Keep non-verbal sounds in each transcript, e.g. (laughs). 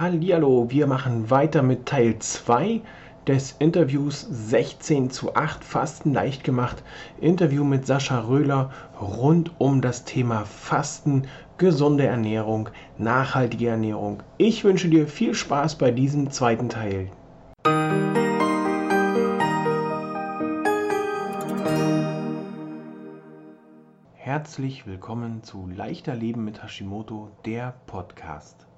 Hallihallo, wir machen weiter mit Teil 2 des Interviews 16 zu 8 Fasten leicht gemacht. Interview mit Sascha Röhler rund um das Thema Fasten, gesunde Ernährung, nachhaltige Ernährung. Ich wünsche dir viel Spaß bei diesem zweiten Teil. Herzlich willkommen zu Leichter Leben mit Hashimoto, der Podcast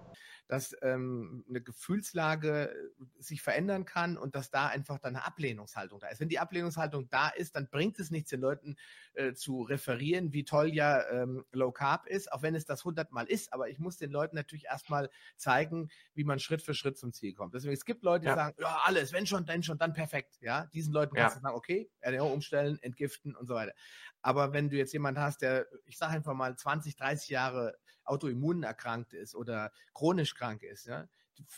dass ähm, eine Gefühlslage äh, sich verändern kann und dass da einfach dann eine Ablehnungshaltung da ist. Wenn die Ablehnungshaltung da ist, dann bringt es nichts, den Leuten äh, zu referieren, wie toll ja ähm, Low Carb ist, auch wenn es das hundertmal ist. Aber ich muss den Leuten natürlich erstmal zeigen, wie man Schritt für Schritt zum Ziel kommt. Deswegen, es gibt Leute, die ja. sagen, ja, alles, wenn schon, dann schon, dann perfekt. Ja, diesen Leuten kannst ja. du sagen, okay, Ernährung umstellen, entgiften und so weiter. Aber wenn du jetzt jemanden hast, der, ich sage einfach mal, 20, 30 Jahre autoimmun erkrankt ist oder chronisch krank ist, ja,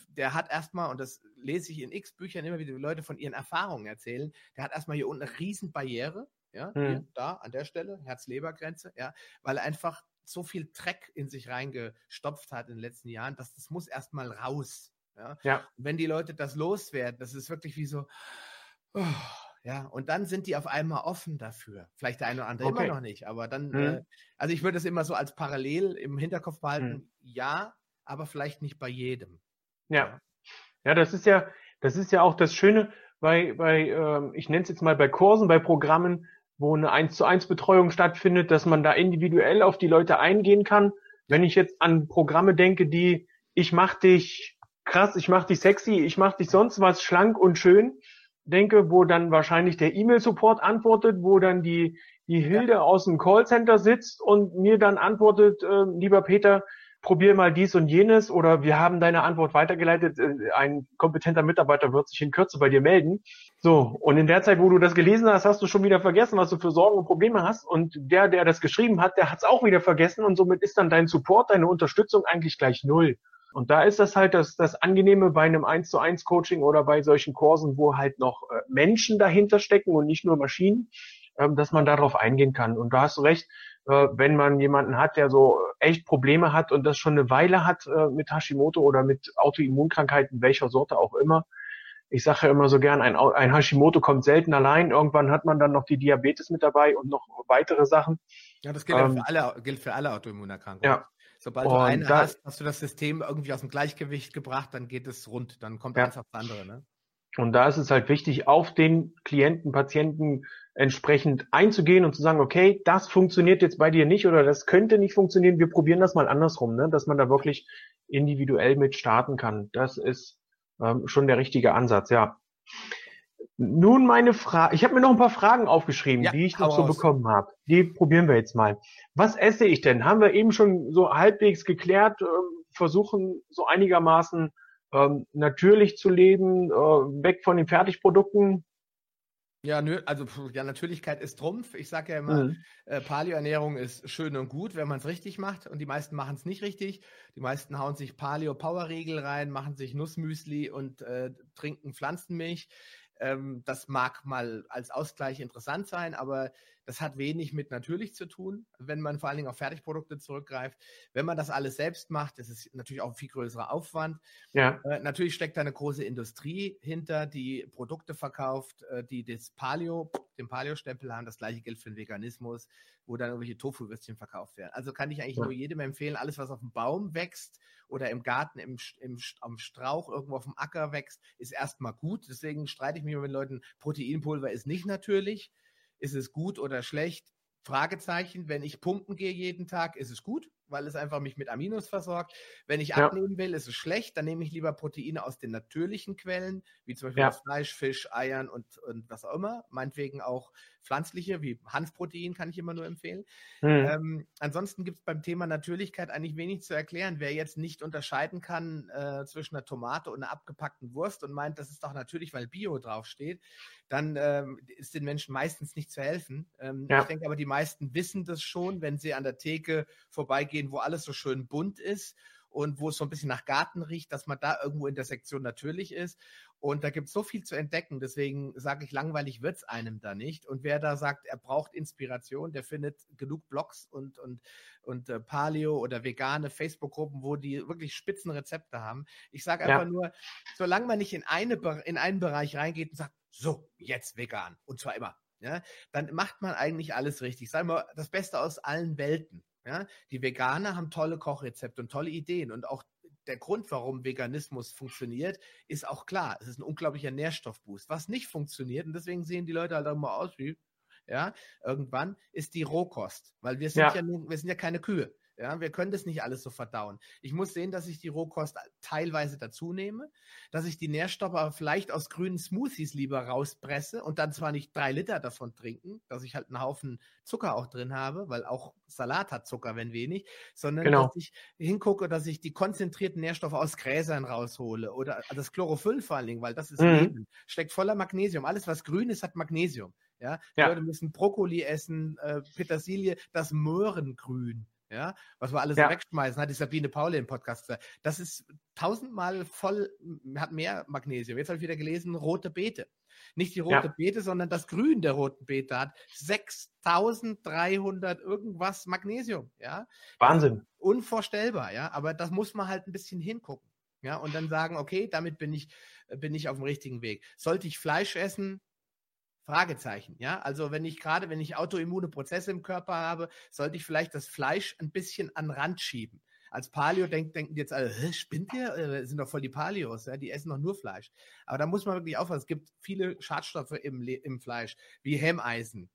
der hat erstmal, und das lese ich in x Büchern immer wieder, die Leute von ihren Erfahrungen erzählen, der hat erstmal hier unten eine Riesenbarriere, ja, hm. hier, da, an der Stelle, Herz-Leber-Grenze, ja, weil er einfach so viel Dreck in sich reingestopft hat in den letzten Jahren, dass das muss erstmal raus. Ja. ja. Wenn die Leute das loswerden, das ist wirklich wie so, oh, ja, und dann sind die auf einmal offen dafür. Vielleicht der eine oder andere okay. immer noch nicht, aber dann, hm. äh, also ich würde es immer so als parallel im Hinterkopf behalten, hm. ja, aber vielleicht nicht bei jedem. Ja. Ja, das ist ja, das ist ja auch das Schöne bei, bei ähm, ich nenne es jetzt mal bei Kursen, bei Programmen, wo eine 1 zu 1 Betreuung stattfindet, dass man da individuell auf die Leute eingehen kann. Wenn ich jetzt an Programme denke, die ich mach dich krass, ich mach dich sexy, ich mach dich sonst was schlank und schön, denke, wo dann wahrscheinlich der E-Mail-Support antwortet, wo dann die, die Hilde ja. aus dem Callcenter sitzt und mir dann antwortet, äh, lieber Peter, probier mal dies und jenes oder wir haben deine Antwort weitergeleitet, äh, ein kompetenter Mitarbeiter wird sich in Kürze bei dir melden. So, und in der Zeit, wo du das gelesen hast, hast du schon wieder vergessen, was du für Sorgen und Probleme hast und der, der das geschrieben hat, der hat es auch wieder vergessen und somit ist dann dein Support, deine Unterstützung eigentlich gleich null. Und da ist das halt das, das Angenehme bei einem 1 zu 1 Coaching oder bei solchen Kursen, wo halt noch äh, Menschen dahinter stecken und nicht nur Maschinen, ähm, dass man darauf eingehen kann. Und da hast du recht, äh, wenn man jemanden hat, der so echt Probleme hat und das schon eine Weile hat äh, mit Hashimoto oder mit Autoimmunkrankheiten, welcher Sorte auch immer. Ich sage ja immer so gern, ein, ein Hashimoto kommt selten allein. Irgendwann hat man dann noch die Diabetes mit dabei und noch weitere Sachen. Ja, das gilt, ähm, für, alle, gilt für alle Autoimmunerkrankungen. Ja, Sobald du eine da, hast, hast du das System irgendwie aus dem Gleichgewicht gebracht, dann geht es rund, dann kommt ja. eins aufs andere. Ne? Und da ist es halt wichtig, auf den Klienten, Patienten entsprechend einzugehen und zu sagen, okay, das funktioniert jetzt bei dir nicht oder das könnte nicht funktionieren, wir probieren das mal andersrum, ne? dass man da wirklich individuell mit starten kann. Das ist ähm, schon der richtige Ansatz, ja. Nun meine Frage. Ich habe mir noch ein paar Fragen aufgeschrieben, ja, die ich noch so aus. bekommen habe. Die probieren wir jetzt mal. Was esse ich denn? Haben wir eben schon so halbwegs geklärt. Äh, versuchen so einigermaßen ähm, natürlich zu leben, äh, weg von den Fertigprodukten. Ja, nö, also ja, Natürlichkeit ist Trumpf. Ich sage ja immer, mhm. äh, Paleo-Ernährung ist schön und gut, wenn man es richtig macht. Und die meisten machen es nicht richtig. Die meisten hauen sich Paleo-Power-Riegel rein, machen sich Nussmüsli und äh, trinken Pflanzenmilch. Ähm, das mag mal als Ausgleich interessant sein, aber das hat wenig mit natürlich zu tun, wenn man vor allen Dingen auf Fertigprodukte zurückgreift. Wenn man das alles selbst macht, ist es natürlich auch ein viel größerer Aufwand. Ja. Äh, natürlich steckt da eine große Industrie hinter, die Produkte verkauft, äh, die das Paleo, den Paleo-Stempel haben. Das gleiche gilt für den Veganismus, wo dann irgendwelche Tofu-Würstchen verkauft werden. Also kann ich eigentlich ja. nur jedem empfehlen, alles, was auf dem Baum wächst oder im Garten, im, im, am Strauch, irgendwo auf dem Acker wächst, ist erstmal gut. Deswegen streite ich mich mit Leuten, Proteinpulver ist nicht natürlich. Ist es gut oder schlecht? Fragezeichen. Wenn ich pumpen gehe jeden Tag, ist es gut weil es einfach mich mit Aminos versorgt. Wenn ich ja. abnehmen will, ist es schlecht, dann nehme ich lieber Proteine aus den natürlichen Quellen, wie zum Beispiel ja. Fleisch, Fisch, Eiern und, und was auch immer. Meinetwegen auch pflanzliche, wie Hanfprotein kann ich immer nur empfehlen. Mhm. Ähm, ansonsten gibt es beim Thema Natürlichkeit eigentlich wenig zu erklären. Wer jetzt nicht unterscheiden kann äh, zwischen einer Tomate und einer abgepackten Wurst und meint, das ist doch natürlich, weil Bio draufsteht, dann ähm, ist den Menschen meistens nicht zu helfen. Ähm, ja. Ich denke aber, die meisten wissen das schon, wenn sie an der Theke vorbeigehen, wo alles so schön bunt ist und wo es so ein bisschen nach Garten riecht, dass man da irgendwo in der Sektion natürlich ist. Und da gibt es so viel zu entdecken. Deswegen sage ich, langweilig wird es einem da nicht. Und wer da sagt, er braucht Inspiration, der findet genug Blogs und, und, und äh, Paleo oder vegane Facebook-Gruppen, wo die wirklich Spitzenrezepte haben. Ich sage einfach ja. nur, solange man nicht in, eine, in einen Bereich reingeht und sagt, so, jetzt vegan. Und zwar immer. Ja, dann macht man eigentlich alles richtig. Sagen wir das Beste aus allen Welten. Ja, die Veganer haben tolle Kochrezepte und tolle Ideen und auch der Grund, warum Veganismus funktioniert, ist auch klar. Es ist ein unglaublicher Nährstoffboost. Was nicht funktioniert, und deswegen sehen die Leute halt auch mal aus wie, ja, irgendwann, ist die Rohkost. Weil wir sind ja, ja wir sind ja keine Kühe. Ja, wir können das nicht alles so verdauen. Ich muss sehen, dass ich die Rohkost teilweise dazu nehme, dass ich die Nährstoffe vielleicht aus grünen Smoothies lieber rauspresse und dann zwar nicht drei Liter davon trinken, dass ich halt einen Haufen Zucker auch drin habe, weil auch Salat hat Zucker, wenn wenig, sondern genau. dass ich hingucke, dass ich die konzentrierten Nährstoffe aus Gräsern raushole oder das Chlorophyll vor allen Dingen, weil das ist mhm. Leben, steckt voller Magnesium. Alles, was grün ist, hat Magnesium. Ja, die ja. Leute müssen Brokkoli essen, äh, Petersilie, das Möhrengrün ja, was wir alles ja. wegschmeißen, hat die Sabine Pauli im Podcast gesagt. Das ist tausendmal voll, hat mehr Magnesium. Jetzt habe ich wieder gelesen, rote Beete. Nicht die rote ja. Beete, sondern das Grün der roten Beete hat 6300 irgendwas Magnesium, ja. Wahnsinn. Unvorstellbar, ja. Aber das muss man halt ein bisschen hingucken. Ja, und dann sagen, okay, damit bin ich, bin ich auf dem richtigen Weg. Sollte ich Fleisch essen? Fragezeichen, ja. Also wenn ich gerade, wenn ich autoimmune Prozesse im Körper habe, sollte ich vielleicht das Fleisch ein bisschen an Rand schieben. Als Paleo denkt, denken jetzt alle, spinnt ihr? Äh, sind doch voll die Paleos, ja? die essen doch nur Fleisch. Aber da muss man wirklich aufpassen. Es gibt viele Schadstoffe im, im Fleisch, wie Hemmeisen,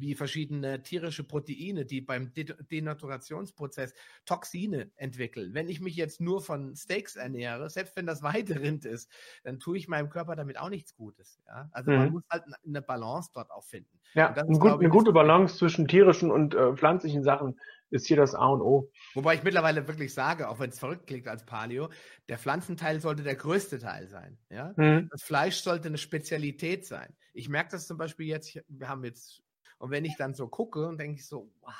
wie verschiedene tierische Proteine, die beim Denaturationsprozess Toxine entwickeln. Wenn ich mich jetzt nur von Steaks ernähre, selbst wenn das Weiderind ist, dann tue ich meinem Körper damit auch nichts Gutes. Ja? Also mhm. man muss halt eine Balance dort auch finden. Ja, ist, ein gut, eine gute Balance zwischen tierischen und äh, pflanzlichen Sachen ist hier das A und O. Wobei ich mittlerweile wirklich sage, auch wenn es verrückt klingt als Paleo, der Pflanzenteil sollte der größte Teil sein. Ja? Mhm. Das Fleisch sollte eine Spezialität sein. Ich merke das zum Beispiel jetzt, wir haben jetzt und wenn ich dann so gucke und denke ich so, wow,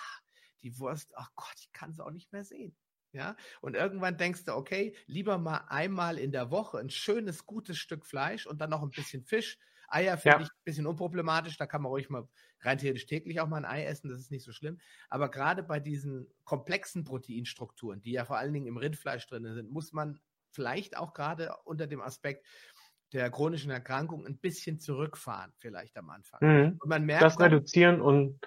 die Wurst, ach Gott, ich kann es auch nicht mehr sehen. Ja, und irgendwann denkst du, okay, lieber mal einmal in der Woche ein schönes, gutes Stück Fleisch und dann noch ein bisschen Fisch. Eier finde ja. ich ein bisschen unproblematisch, da kann man ruhig mal rein theoretisch täglich auch mal ein Ei essen, das ist nicht so schlimm. Aber gerade bei diesen komplexen Proteinstrukturen, die ja vor allen Dingen im Rindfleisch drin sind, muss man vielleicht auch gerade unter dem Aspekt der chronischen Erkrankung ein bisschen zurückfahren, vielleicht am Anfang. Mhm. Und man merkt, das reduzieren und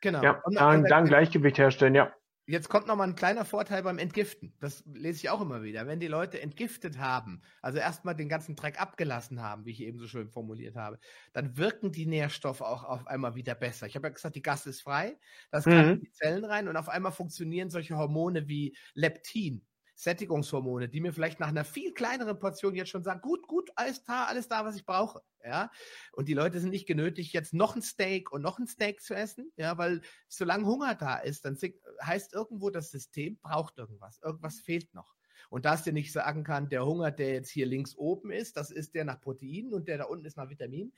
genau. Ja, und dann, dann Gleichgewicht herstellen, ja. Jetzt kommt nochmal ein kleiner Vorteil beim Entgiften. Das lese ich auch immer wieder. Wenn die Leute entgiftet haben, also erstmal den ganzen Dreck abgelassen haben, wie ich eben so schön formuliert habe, dann wirken die Nährstoffe auch auf einmal wieder besser. Ich habe ja gesagt, die Gas ist frei, das kann mhm. in die Zellen rein und auf einmal funktionieren solche Hormone wie Leptin, Sättigungshormone, die mir vielleicht nach einer viel kleineren Portion jetzt schon sagen, gut, gut, alles da, alles da, was ich brauche. Ja, und die Leute sind nicht genötigt, jetzt noch ein Steak und noch ein Steak zu essen, ja, weil solange Hunger da ist, dann heißt irgendwo das System braucht irgendwas, irgendwas fehlt noch. Und dass dir nicht sagen kann, der Hunger, der jetzt hier links oben ist, das ist der nach Proteinen und der da unten ist nach Vitaminen.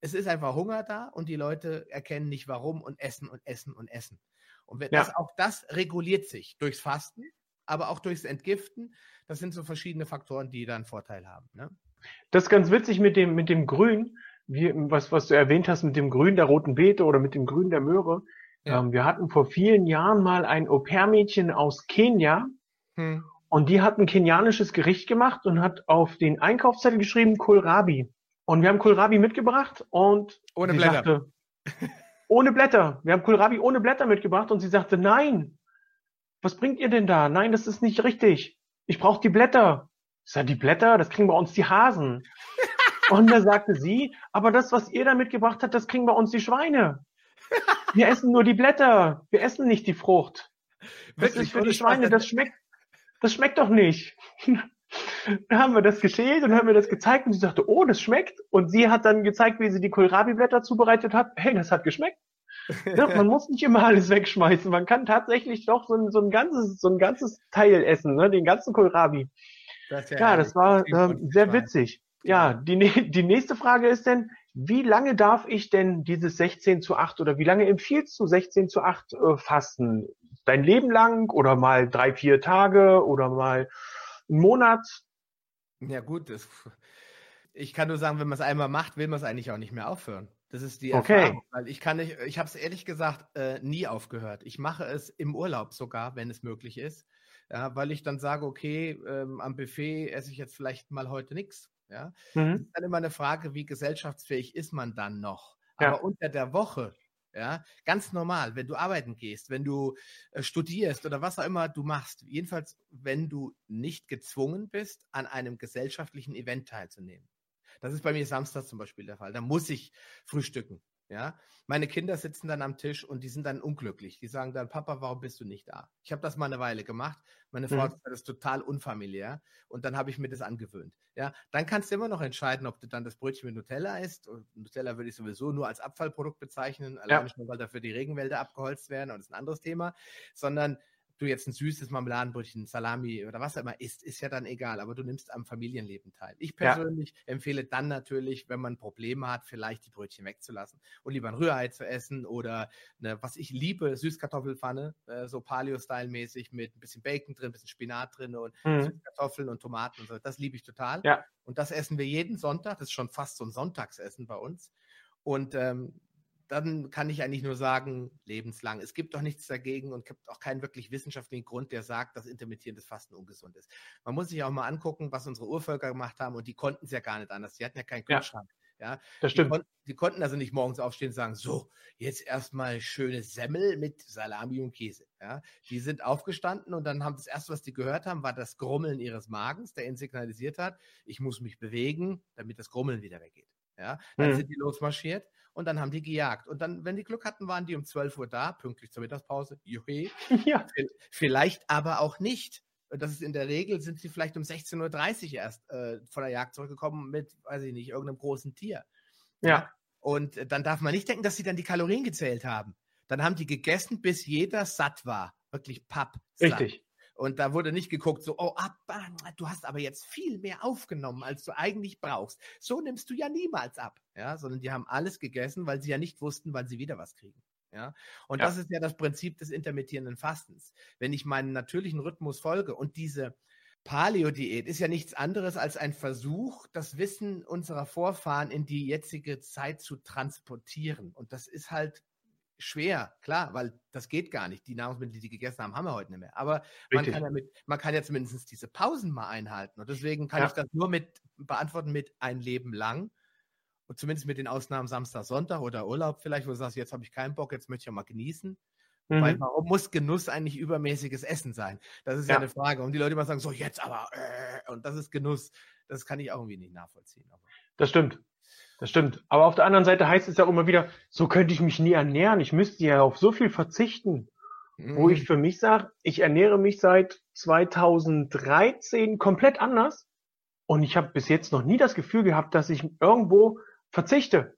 Es ist einfach Hunger da und die Leute erkennen nicht warum und essen und essen und essen. Und wenn ja. das, auch das reguliert sich durchs Fasten, aber auch durchs Entgiften. Das sind so verschiedene Faktoren, die da einen Vorteil haben. Ne? Das ist ganz witzig mit dem, mit dem Grün, wie, was, was du erwähnt hast, mit dem Grün der roten Beete oder mit dem Grün der Möhre. Ja. Ähm, wir hatten vor vielen Jahren mal ein Au-pair-Mädchen aus Kenia hm. und die hat ein kenianisches Gericht gemacht und hat auf den Einkaufszettel geschrieben Kohlrabi. Und wir haben Kohlrabi mitgebracht und ohne Blätter. Sagte, (laughs) ohne Blätter. Wir haben Kohlrabi ohne Blätter mitgebracht und sie sagte, nein, was bringt ihr denn da? Nein, das ist nicht richtig. Ich brauche die Blätter. Ich sage, die Blätter, das kriegen bei uns die Hasen. (laughs) Und da sagte sie, aber das, was ihr da mitgebracht habt, das kriegen bei uns die Schweine. Wir essen nur die Blätter. Wir essen nicht die Frucht. Das Wirklich? ist für die Schweine, das schmeckt, das schmeckt doch nicht. (laughs) Dann haben wir das geschält und haben mir das gezeigt und sie sagte, oh, das schmeckt. Und sie hat dann gezeigt, wie sie die Kohlrabi-Blätter zubereitet hat. Hey, das hat geschmeckt. Ja, man muss nicht immer alles wegschmeißen. Man kann tatsächlich doch so ein, so ein, ganzes, so ein ganzes Teil essen, ne? den ganzen Kohlrabi. Das ja, ja das war äh, sehr witzig. Ja, die, die nächste Frage ist denn, wie lange darf ich denn dieses 16 zu 8 oder wie lange empfiehlst du 16 zu 8 äh, Fasten? dein Leben lang oder mal drei, vier Tage oder mal einen Monat? Ja gut, das, ich kann nur sagen, wenn man es einmal macht, will man es eigentlich auch nicht mehr aufhören. Das ist die okay. Erfahrung. Weil ich kann nicht, ich habe es ehrlich gesagt äh, nie aufgehört. Ich mache es im Urlaub sogar, wenn es möglich ist. Ja, weil ich dann sage, okay, ähm, am Buffet esse ich jetzt vielleicht mal heute nichts. Ja, mhm. das ist dann immer eine Frage, wie gesellschaftsfähig ist man dann noch? Aber ja. unter der Woche, ja, ganz normal, wenn du arbeiten gehst, wenn du äh, studierst oder was auch immer du machst, jedenfalls, wenn du nicht gezwungen bist, an einem gesellschaftlichen Event teilzunehmen. Das ist bei mir Samstag zum Beispiel der Fall. Da muss ich frühstücken. Ja, meine Kinder sitzen dann am Tisch und die sind dann unglücklich. Die sagen dann, Papa, warum bist du nicht da? Ich habe das mal eine Weile gemacht. Meine Frau mhm. das ist total unfamiliär und dann habe ich mir das angewöhnt. Ja, dann kannst du immer noch entscheiden, ob du dann das Brötchen mit Nutella isst. Und Nutella würde ich sowieso nur als Abfallprodukt bezeichnen, allein ja. schon, weil dafür die Regenwälder abgeholzt werden und das ist ein anderes Thema, sondern du jetzt ein süßes Marmeladenbrötchen, Salami oder was auch immer isst, ist ja dann egal, aber du nimmst am Familienleben teil. Ich persönlich ja. empfehle dann natürlich, wenn man Probleme hat, vielleicht die Brötchen wegzulassen und lieber ein Rührei zu essen oder eine, was ich liebe, Süßkartoffelpfanne, äh, so Paleo-Style-mäßig mit ein bisschen Bacon drin, ein bisschen Spinat drin und mhm. Süßkartoffeln und Tomaten und so. Das liebe ich total. Ja. Und das essen wir jeden Sonntag. Das ist schon fast so ein Sonntagsessen bei uns. Und ähm, dann kann ich eigentlich nur sagen, lebenslang. Es gibt doch nichts dagegen und gibt auch keinen wirklich wissenschaftlichen Grund, der sagt, dass intermittierendes Fasten ungesund ist. Man muss sich auch mal angucken, was unsere Urvölker gemacht haben und die konnten es ja gar nicht anders. Die hatten ja keinen Kühlschrank. Ja, ja das stimmt. Die, kon die, konnten also nicht morgens aufstehen und sagen, so, jetzt erstmal schöne Semmel mit Salami und Käse. Ja, die sind aufgestanden und dann haben das erste, was die gehört haben, war das Grummeln ihres Magens, der ihnen signalisiert hat, ich muss mich bewegen, damit das Grummeln wieder weggeht. Ja, dann mhm. sind die losmarschiert und dann haben die gejagt. Und dann, wenn die Glück hatten, waren die um 12 Uhr da, pünktlich zur Mittagspause. Juhe. (laughs) Ja. Vielleicht aber auch nicht. Das ist in der Regel, sind sie vielleicht um 16.30 Uhr erst äh, von der Jagd zurückgekommen mit, weiß ich nicht, irgendeinem großen Tier. Ja. Und dann darf man nicht denken, dass sie dann die Kalorien gezählt haben. Dann haben die gegessen, bis jeder satt war. Wirklich papp. Richtig. Und da wurde nicht geguckt, so, oh, ab, du hast aber jetzt viel mehr aufgenommen, als du eigentlich brauchst. So nimmst du ja niemals ab. Ja, sondern die haben alles gegessen, weil sie ja nicht wussten, wann sie wieder was kriegen. Ja, und ja. das ist ja das Prinzip des intermittierenden Fastens. Wenn ich meinen natürlichen Rhythmus folge und diese Paleo-Diät ist ja nichts anderes als ein Versuch, das Wissen unserer Vorfahren in die jetzige Zeit zu transportieren. Und das ist halt schwer, klar, weil das geht gar nicht. Die Nahrungsmittel, die die gegessen haben, haben wir heute nicht mehr. Aber man kann, ja mit, man kann ja zumindest diese Pausen mal einhalten. Und deswegen kann ja. ich das nur mit beantworten mit ein Leben lang. Und zumindest mit den Ausnahmen Samstag, Sonntag oder Urlaub vielleicht, wo du sagst, jetzt habe ich keinen Bock, jetzt möchte ich ja mal genießen. Mhm. Weil warum muss Genuss eigentlich übermäßiges Essen sein? Das ist ja, ja eine Frage. Und die Leute immer sagen, so jetzt aber, äh, und das ist Genuss. Das kann ich auch irgendwie nicht nachvollziehen. Aber. Das stimmt. Das stimmt. Aber auf der anderen Seite heißt es ja auch immer wieder, so könnte ich mich nie ernähren. Ich müsste ja auf so viel verzichten. Mhm. Wo ich für mich sage, ich ernähre mich seit 2013 komplett anders. Und ich habe bis jetzt noch nie das Gefühl gehabt, dass ich irgendwo verzichte.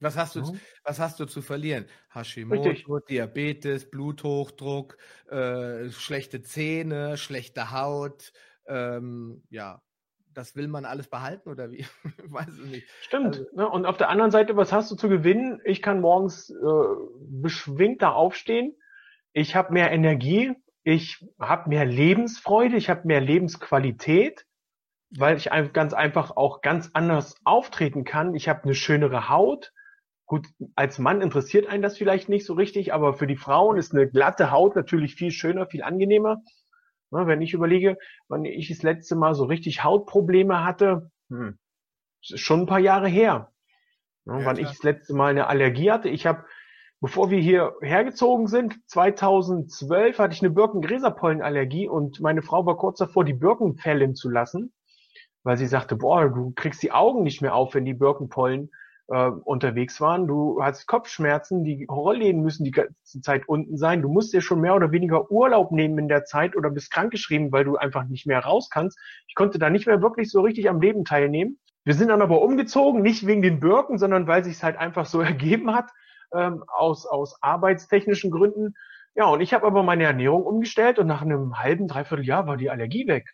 Was hast du, mhm. was hast du zu verlieren? Hashimoto, Richtig. Diabetes, Bluthochdruck, äh, schlechte Zähne, schlechte Haut, ähm, ja, das will man alles behalten oder wie? (laughs) weiß es nicht. Stimmt. Also, ne? Und auf der anderen Seite, was hast du zu gewinnen? Ich kann morgens äh, beschwingter aufstehen. Ich habe mehr Energie. Ich habe mehr Lebensfreude. Ich habe mehr Lebensqualität, weil ich ganz einfach auch ganz anders auftreten kann. Ich habe eine schönere Haut. Gut, als Mann interessiert einen das vielleicht nicht so richtig, aber für die Frauen ist eine glatte Haut natürlich viel schöner, viel angenehmer. Ne, wenn ich überlege, wann ich das letzte Mal so richtig Hautprobleme hatte, hm, ist schon ein paar Jahre her. Ne, ja, wann klar. ich das letzte Mal eine Allergie hatte. Ich habe, bevor wir hier hergezogen sind, 2012 hatte ich eine Birkengräserpollenallergie und meine Frau war kurz davor, die Birken fällen zu lassen, weil sie sagte, boah, du kriegst die Augen nicht mehr auf, wenn die Birkenpollen äh, unterwegs waren. Du hast Kopfschmerzen, die Rollläden müssen die ganze Zeit unten sein. Du musst dir schon mehr oder weniger Urlaub nehmen in der Zeit oder bist krankgeschrieben, weil du einfach nicht mehr raus kannst. Ich konnte da nicht mehr wirklich so richtig am Leben teilnehmen. Wir sind dann aber umgezogen, nicht wegen den Birken, sondern weil sich es halt einfach so (laughs) ergeben hat, ähm, aus, aus arbeitstechnischen Gründen. Ja, und ich habe aber meine Ernährung umgestellt und nach einem halben, dreiviertel Jahr war die Allergie weg.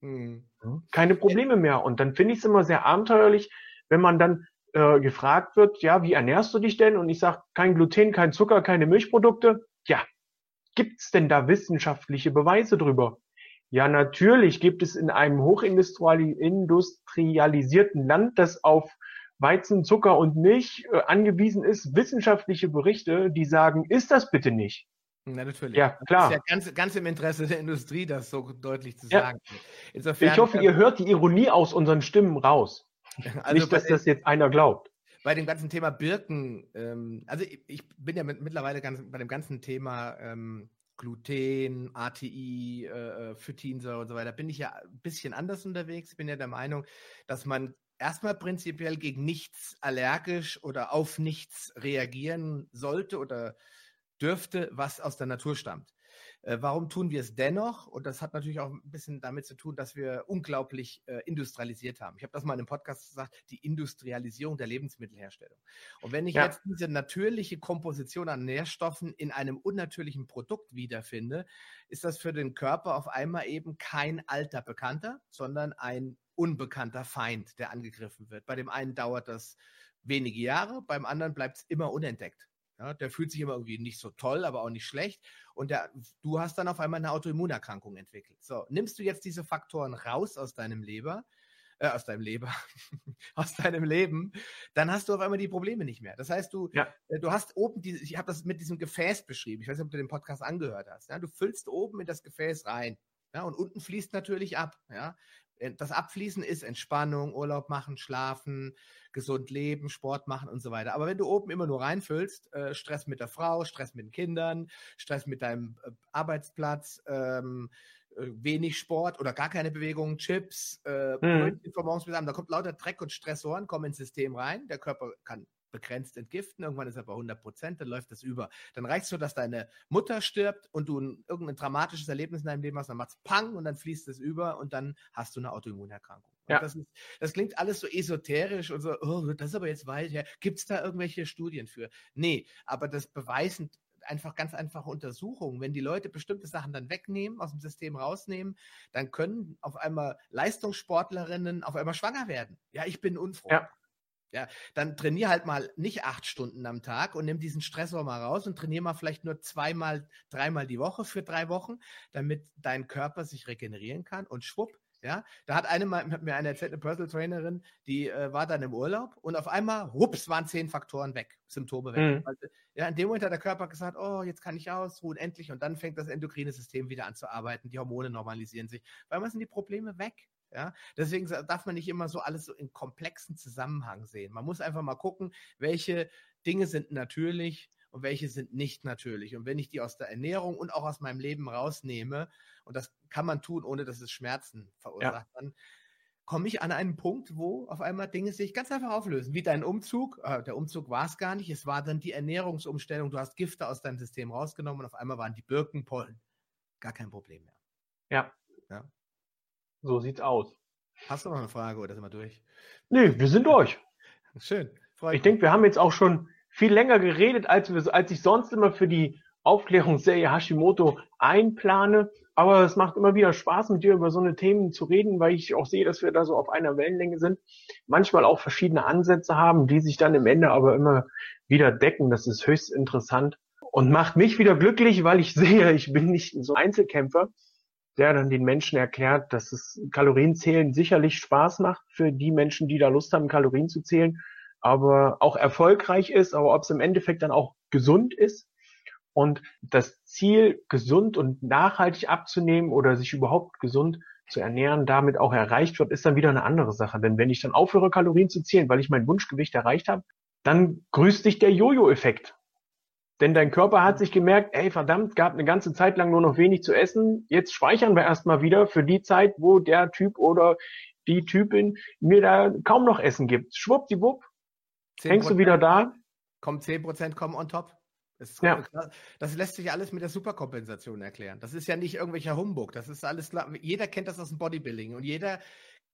Hm. Keine Probleme mehr. Und dann finde ich es immer sehr abenteuerlich, wenn man dann äh, gefragt wird, ja, wie ernährst du dich denn? Und ich sage, kein Gluten, kein Zucker, keine Milchprodukte. Ja, gibt's denn da wissenschaftliche Beweise drüber? Ja, natürlich gibt es in einem hochindustrialisierten Land, das auf Weizen, Zucker und Milch äh, angewiesen ist, wissenschaftliche Berichte, die sagen, ist das bitte nicht. Na, natürlich. Ja, klar. Das ist ja ganz, ganz im Interesse der Industrie, das so deutlich zu Ja. sagen. Insofern, Ich hoffe, ihr hört die Ironie aus unseren Stimmen raus. (laughs) also nicht, dass bei- das jetzt einer glaubt. bei dem ganzen Thema Birken, ähm, also ich, ich bin ja mit, mittlerweile ganz, bei dem ganzen Thema ähm, Gluten, ATI, äh, äh, Phytinsäure und so weiter, bin ich ja ein bisschen anders unterwegs. Ich bin ja der Meinung, dass man erstmal prinzipiell gegen nichts allergisch oder auf nichts reagieren sollte oder dürfte, was aus der Natur stammt. Äh, warum tun wir es dennoch? Und das hat natürlich auch ein bisschen damit zu tun, dass wir unglaublich äh, industrialisiert haben. Ich habe das mal in einem Podcast gesagt, die Industrialisierung der Lebensmittelherstellung. Und wenn ich Ja. jetzt diese natürliche Komposition an Nährstoffen in einem unnatürlichen Produkt wiederfinde, ist das für den Körper auf einmal eben kein alter Bekannter, sondern ein unbekannter Feind, der angegriffen wird. Bei dem einen dauert das wenige Jahre, beim anderen bleibt es immer unentdeckt. Ja, der fühlt sich immer irgendwie nicht so toll, aber auch nicht schlecht. Und der, du hast dann auf einmal eine Autoimmunerkrankung entwickelt. So, nimmst du jetzt diese Faktoren raus aus deinem Leber, äh, aus deinem Leber, (laughs) aus deinem Leben, dann hast du auf einmal die Probleme nicht mehr. Das heißt, du, Ja. äh, du hast oben, diese, ich habe das mit diesem Gefäß beschrieben. Ich weiß nicht, ob du den Podcast angehört hast. Ja? Du füllst oben in das Gefäß rein. Ja, und unten fließt natürlich ab. Ja? Äh, Das Abfließen ist Entspannung, Urlaub machen, schlafen, gesund leben, Sport machen und so weiter. Aber wenn du oben immer nur reinfüllst, äh, Stress mit der Frau, Stress mit den Kindern, Stress mit deinem äh, Arbeitsplatz, ähm, äh, wenig Sport oder gar keine Bewegung, Chips, äh, Brötchen von morgens bis abends, da kommt lauter Dreck und Stressoren, kommen ins System rein. Der Körper kann begrenzt entgiften, irgendwann ist er bei 100 Prozent, dann läuft das über. Dann reicht es so, dass deine Mutter stirbt und du ein, irgendein dramatisches Erlebnis in deinem Leben hast, dann macht's Pang und dann fließt es über und dann hast du eine Autoimmunerkrankung. Ja. Das, ist, das klingt alles so esoterisch und so, oh, das ist aber jetzt weit her. Gibt es da irgendwelche Studien für? Nee, aber das beweisen einfach ganz einfache Untersuchungen. Wenn die Leute bestimmte Sachen dann wegnehmen, aus dem System rausnehmen, dann können auf einmal Leistungssportlerinnen auf einmal schwanger werden. Ja, ich bin unfroh. Ja. Ja, dann trainier halt mal nicht acht Stunden am Tag und nimm diesen Stressor mal raus und trainier mal vielleicht nur zweimal, dreimal die Woche für drei Wochen, damit dein Körper sich regenerieren kann und schwupp. Ja, da hat eine mal, hat mir eine erzählt, eine Personal Trainerin, die äh, war dann im Urlaub und auf einmal, hups, waren zehn Faktoren weg, Symptome weg. Mhm. Also, ja, in dem Moment hat der Körper gesagt, oh, jetzt kann ich ausruhen, endlich. Und dann fängt das endokrine System wieder an zu arbeiten, die Hormone normalisieren sich. Weil man sind die Probleme weg. Ja, deswegen darf man nicht immer so alles so in komplexen Zusammenhang sehen. Man muss einfach mal gucken, welche Dinge sind natürlich und welche sind nicht natürlich. Und wenn ich die aus der Ernährung und auch aus meinem Leben rausnehme, und das kann man tun, ohne dass es Schmerzen verursacht, dann komme ich an einen Punkt, wo auf einmal Dinge sich ganz einfach auflösen. Wie dein Umzug. Äh, der Umzug war es gar nicht. Es war dann die Ernährungsumstellung. Du hast Gifte aus deinem System rausgenommen und auf einmal waren die Birkenpollen. Gar kein Problem mehr. Ja. Ja. So sieht's aus. Hast du noch eine Frage oder sind wir durch? Nee, wir sind durch. Schön. Ich denke, wir haben jetzt auch schon viel länger geredet, als, wir, als ich sonst immer für die Aufklärungsserie Hashimoto einplane. Aber es macht immer wieder Spaß, mit dir über so eine Themen zu reden, weil ich auch sehe, dass wir da so auf einer Wellenlänge sind. Manchmal auch verschiedene Ansätze haben, die sich dann im Ende aber immer wieder decken. Das ist höchst interessant und macht mich wieder glücklich, weil ich (laughs) sehe, ich bin nicht so ein Einzelkämpfer, der dann den Menschen erklärt, dass es Kalorienzählen sicherlich Spaß macht für die Menschen, die da Lust haben, Kalorien zu zählen, aber auch erfolgreich ist, aber ob es im Endeffekt dann auch gesund ist. Und das Ziel, gesund und nachhaltig abzunehmen oder sich überhaupt gesund zu ernähren, damit auch erreicht wird, ist dann wieder eine andere Sache. Denn wenn ich dann aufhöre, Kalorien zu zählen, weil ich mein Wunschgewicht erreicht habe, dann grüßt dich der Jojo-Effekt. Denn dein Körper hat sich gemerkt, ey, verdammt, gab eine ganze Zeit lang nur noch wenig zu essen. Jetzt speichern wir erstmal wieder für die Zeit, wo der Typ oder die Typin mir da kaum noch Essen gibt. Schwuppdiwupp, hängst du wieder da. Kommt 10% kommen on top. Das, Ja. das lässt sich alles mit der Superkompensation erklären. Das ist ja nicht irgendwelcher Humbug. Das ist alles klar. Jeder kennt das aus dem Bodybuilding und jeder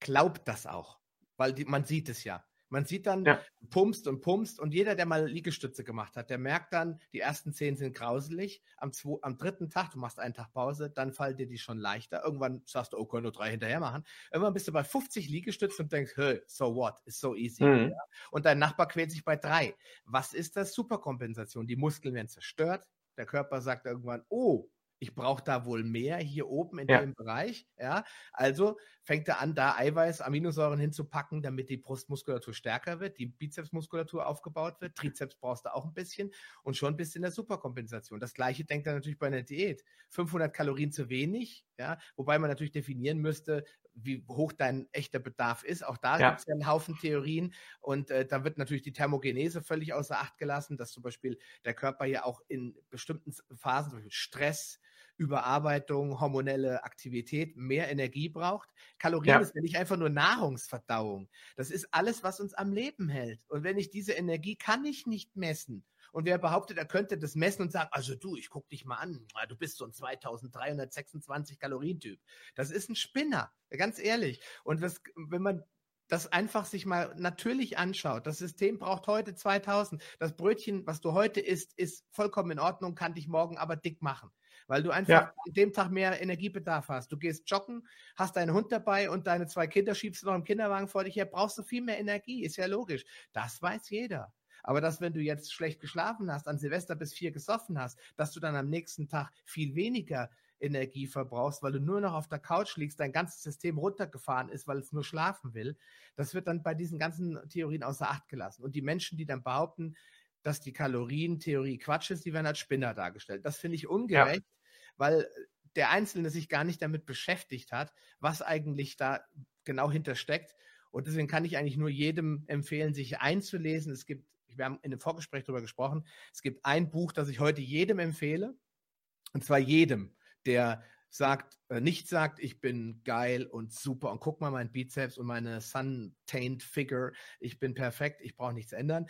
glaubt das auch, weil die, man sieht es ja. Man sieht dann, Ja. pumpst und pumpst und jeder, der mal Liegestütze gemacht hat, der merkt dann, die ersten zehn sind grauselig. Am, zwei, am dritten Tag, du machst einen Tag Pause, dann fallen dir die schon leichter. Irgendwann sagst du, oh, können nur drei hinterher machen. Irgendwann bist du bei 50 Liegestützen und denkst, hey, so what? It's so easy. Mhm. Ja? Und dein Nachbar quält sich bei drei. Was ist das? Superkompensation. Die Muskeln werden zerstört, Der Körper sagt irgendwann, oh, ich brauche da wohl mehr hier oben in ja. dem Bereich. Ja, also fängt er an, da Eiweiß, Aminosäuren hinzupacken, damit die Brustmuskulatur stärker wird, die Bizepsmuskulatur aufgebaut wird. Trizeps brauchst du auch ein bisschen und schon bist du in der Superkompensation. Das gleiche denkt er natürlich bei einer Diät. 500 Kalorien zu wenig, ja, wobei man natürlich definieren müsste, wie hoch dein echter Bedarf ist. Auch da ja. gibt es ja einen Haufen Theorien und äh, da wird natürlich die Thermogenese völlig außer Acht gelassen, dass zum Beispiel der Körper ja auch in bestimmten Phasen, zum Beispiel Stress, Überarbeitung, hormonelle Aktivität mehr Energie braucht. Kalorien ja. ist ja nicht einfach nur Nahrungsverdauung. Das ist alles, was uns am Leben hält. Und wenn ich diese Energie kann ich nicht messen. Und wer behauptet, er könnte das messen und sagen, also du, ich guck dich mal an, du bist so ein 2326 Kalorientyp. Das ist ein Spinner, ganz ehrlich. Und das, wenn man das einfach sich mal natürlich anschaut. Das System braucht heute 2000. Das Brötchen, was du heute isst, ist vollkommen in Ordnung, kann dich morgen aber dick machen weil du einfach ja. an dem Tag mehr Energiebedarf hast. Du gehst joggen, hast deinen Hund dabei und deine zwei Kinder schiebst du noch im Kinderwagen vor dich her, brauchst du viel mehr Energie, ist ja logisch. Das weiß jeder. Aber dass, wenn du jetzt schlecht geschlafen hast, an Silvester bis vier gesoffen hast, dass du dann am nächsten Tag viel weniger Energie verbrauchst, weil du nur noch auf der Couch liegst, dein ganzes System runtergefahren ist, weil es nur schlafen will. Das wird dann bei diesen ganzen Theorien außer Acht gelassen. Und die Menschen, die dann behaupten, dass die Kalorientheorie Quatsch ist, die werden als Spinner dargestellt. Das finde ich ungerecht, ja. weil der Einzelne sich gar nicht damit beschäftigt hat, was eigentlich da genau hintersteckt. Und deswegen kann ich eigentlich nur jedem empfehlen, sich einzulesen. Es gibt, wir haben in dem Vorgespräch darüber gesprochen, es gibt ein Buch, das ich heute jedem empfehle. Und zwar jedem, der sagt, äh, nicht sagt, ich bin geil und super und guck mal mein Bizeps und meine sun-tained Figure, ich bin perfekt, ich brauche nichts ändern.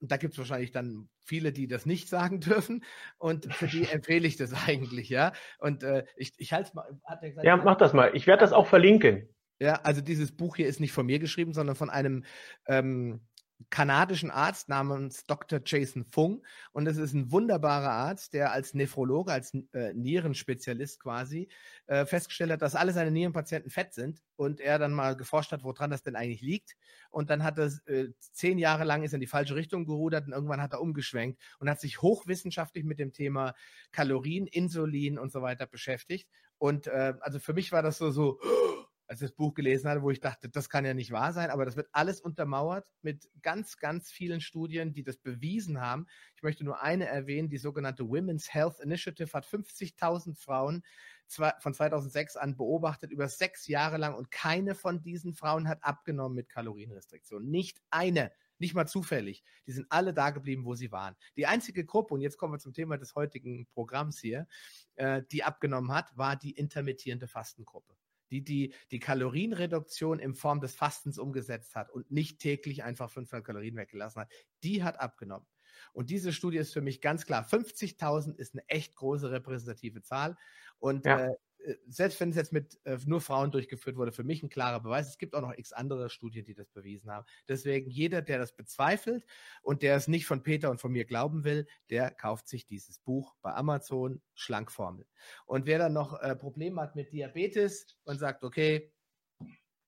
Und da gibt es wahrscheinlich dann viele, die das nicht (laughs) sagen dürfen. Und für die empfehle ich das eigentlich, ja. Und äh, ich, ich halte es mal. Gesagt, ja, mach das mal. Ich werde das auch verlinken. Ja, also dieses Buch hier ist nicht von mir geschrieben, sondern von einem ähm, kanadischen Arzt namens Dr. Jason Fung. Und es ist ein wunderbarer Arzt, der als Nephrologe, als äh, Nierenspezialist quasi äh, festgestellt hat, dass alle seine Nierenpatienten fett sind. Und er dann mal geforscht hat, woran das denn eigentlich liegt. Und dann hat er äh, zehn Jahre lang ist in die falsche Richtung gerudert und irgendwann hat er umgeschwenkt und hat sich hochwissenschaftlich mit dem Thema Kalorien, Insulin und so weiter beschäftigt. Und äh, also für mich war das so, so, als ich das Buch gelesen hatte, wo ich dachte, das kann ja nicht wahr sein, aber das wird alles untermauert mit ganz, ganz vielen Studien, die das bewiesen haben. Ich möchte nur eine erwähnen, die sogenannte Women's Health Initiative hat 50.000 Frauen von 2006 an beobachtet, über sechs Jahre lang und keine von diesen Frauen hat abgenommen mit Kalorienrestriktion. Nicht eine. Nicht mal zufällig. Die sind alle da geblieben, wo sie waren. Die einzige Gruppe, und jetzt kommen wir zum Thema des heutigen Programms hier, äh, die abgenommen hat, war die intermittierende Fastengruppe die, die die Kalorienreduktion in Form des Fastens umgesetzt hat und nicht täglich einfach 500 Kalorien weggelassen hat, die hat abgenommen. Und diese Studie ist für mich ganz klar, 50.000 ist eine echt große repräsentative Zahl. Und ja. äh, selbst wenn es jetzt mit äh, nur Frauen durchgeführt wurde, für mich ein klarer Beweis. Es gibt auch noch x andere Studien, die das bewiesen haben. Deswegen jeder, der das bezweifelt und der es nicht von Peter und von mir glauben will, der kauft sich dieses Buch bei Amazon, Schlankformel. Und wer dann noch äh, Probleme hat mit Diabetes und sagt, okay,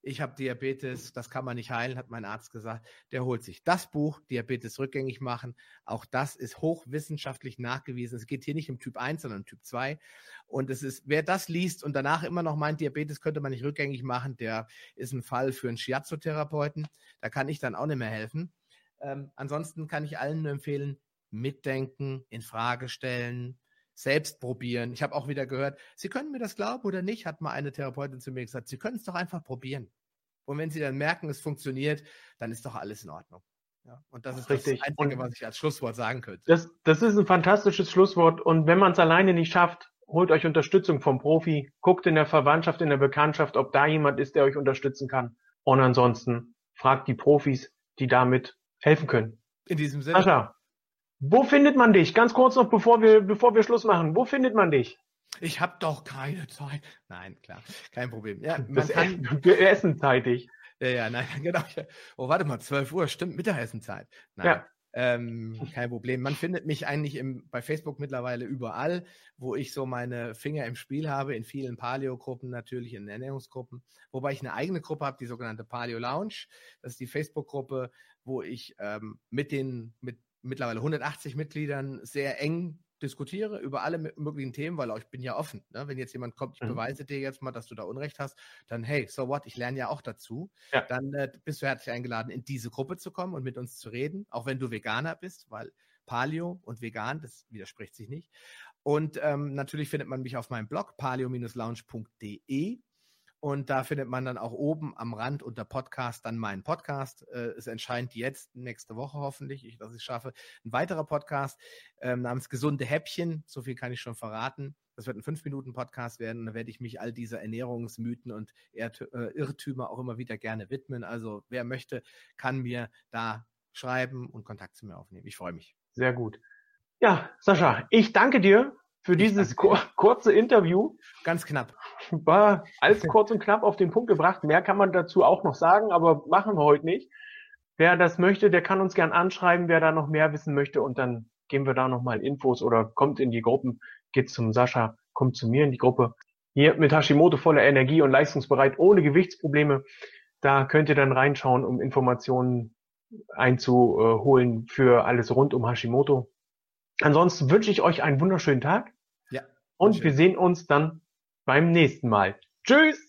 ich habe Diabetes, das kann man nicht heilen, hat mein Arzt gesagt. Der holt sich das Buch, Diabetes rückgängig machen. Auch das ist hochwissenschaftlich nachgewiesen. Es geht hier nicht um Typ 1, sondern um Typ 2. Und es ist, wer das liest und danach immer noch meint, Diabetes könnte man nicht rückgängig machen, der ist ein Fall für einen Shiatsu-Therapeuten. Da kann ich dann auch nicht mehr helfen. Ähm, ansonsten kann ich allen nur empfehlen, mitdenken, in Frage stellen, selbst probieren. Ich habe auch wieder gehört, Sie können mir das glauben oder nicht, hat mal eine Therapeutin zu mir gesagt, Sie können es doch einfach probieren. Und wenn Sie dann merken, es funktioniert, dann ist doch alles in Ordnung. Ja, und das ist Richtig. das Einzige, was ich als Schlusswort sagen könnte. Das, das ist ein fantastisches Schlusswort. Und wenn man es alleine nicht schafft, holt euch Unterstützung vom Profi, guckt in der Verwandtschaft, in der Bekanntschaft, ob da jemand ist, der euch unterstützen kann. Und ansonsten fragt die Profis, die damit helfen können. In diesem Sinne. Sascha, wo findet man dich? Ganz kurz noch, bevor wir, bevor wir Schluss machen. Wo findet man dich? Ich habe doch keine Zeit. Nein, klar, kein Problem. Ja, man das kann, Essen, wir essen zeitig. Ja, ja, nein, (laughs) genau. Oh, warte mal, 12 Uhr, stimmt, Mittagessenzeit. Nein, ja. Ähm, kein Problem. Man findet mich eigentlich im, bei Facebook mittlerweile überall, wo ich so meine Finger im Spiel habe, in vielen Paleo-Gruppen natürlich, in Ernährungsgruppen, wobei ich eine eigene Gruppe habe, die sogenannte Paleo Lounge. Das ist die Facebook-Gruppe, wo ich ähm, mit den, mit mittlerweile 180 Mitgliedern sehr eng diskutiere über alle möglichen Themen, weil ich bin ja offen. Ne? Wenn jetzt jemand kommt, ich mhm. beweise dir jetzt mal, dass du da Unrecht hast, dann hey, so what, ich lerne ja auch dazu. Ja. Dann äh, bist du herzlich eingeladen, in diese Gruppe zu kommen und mit uns zu reden, auch wenn du Veganer bist, weil Paleo und vegan, das widerspricht sich nicht. Und ähm, natürlich findet man mich auf meinem Blog paleo-lounge.de und da findet man dann auch oben am Rand unter Podcast dann meinen Podcast. Äh, es erscheint jetzt nächste Woche hoffentlich, ich, dass ich es schaffe, ein weiterer Podcast ähm, namens Gesunde Häppchen. So viel kann ich schon verraten. Das wird ein 5-Minuten-Podcast werden. Und da werde ich mich all dieser Ernährungsmythen und äh, Irrtümer auch immer wieder gerne widmen. Also wer möchte, kann mir da schreiben und Kontakt zu mir aufnehmen. Ich freue mich. Sehr gut. Ja, Sascha, ich danke dir für dieses kur kurze Interview. Ganz knapp. War alles (laughs) kurz und knapp auf den Punkt gebracht. Mehr kann man dazu auch noch sagen, aber machen wir heute nicht. Wer das möchte, der kann uns gern anschreiben, wer da noch mehr wissen möchte und dann geben wir da nochmal Infos oder kommt in die Gruppen, geht zum Sascha, kommt zu mir in die Gruppe. Hier mit Hashimoto voller Energie und leistungsbereit, ohne Gewichtsprobleme. Da könnt ihr dann reinschauen, um Informationen einzuholen für alles rund um Hashimoto. Ansonsten wünsche ich euch einen wunderschönen Tag. Ja. Und wir sehen uns dann beim nächsten Mal. Tschüss!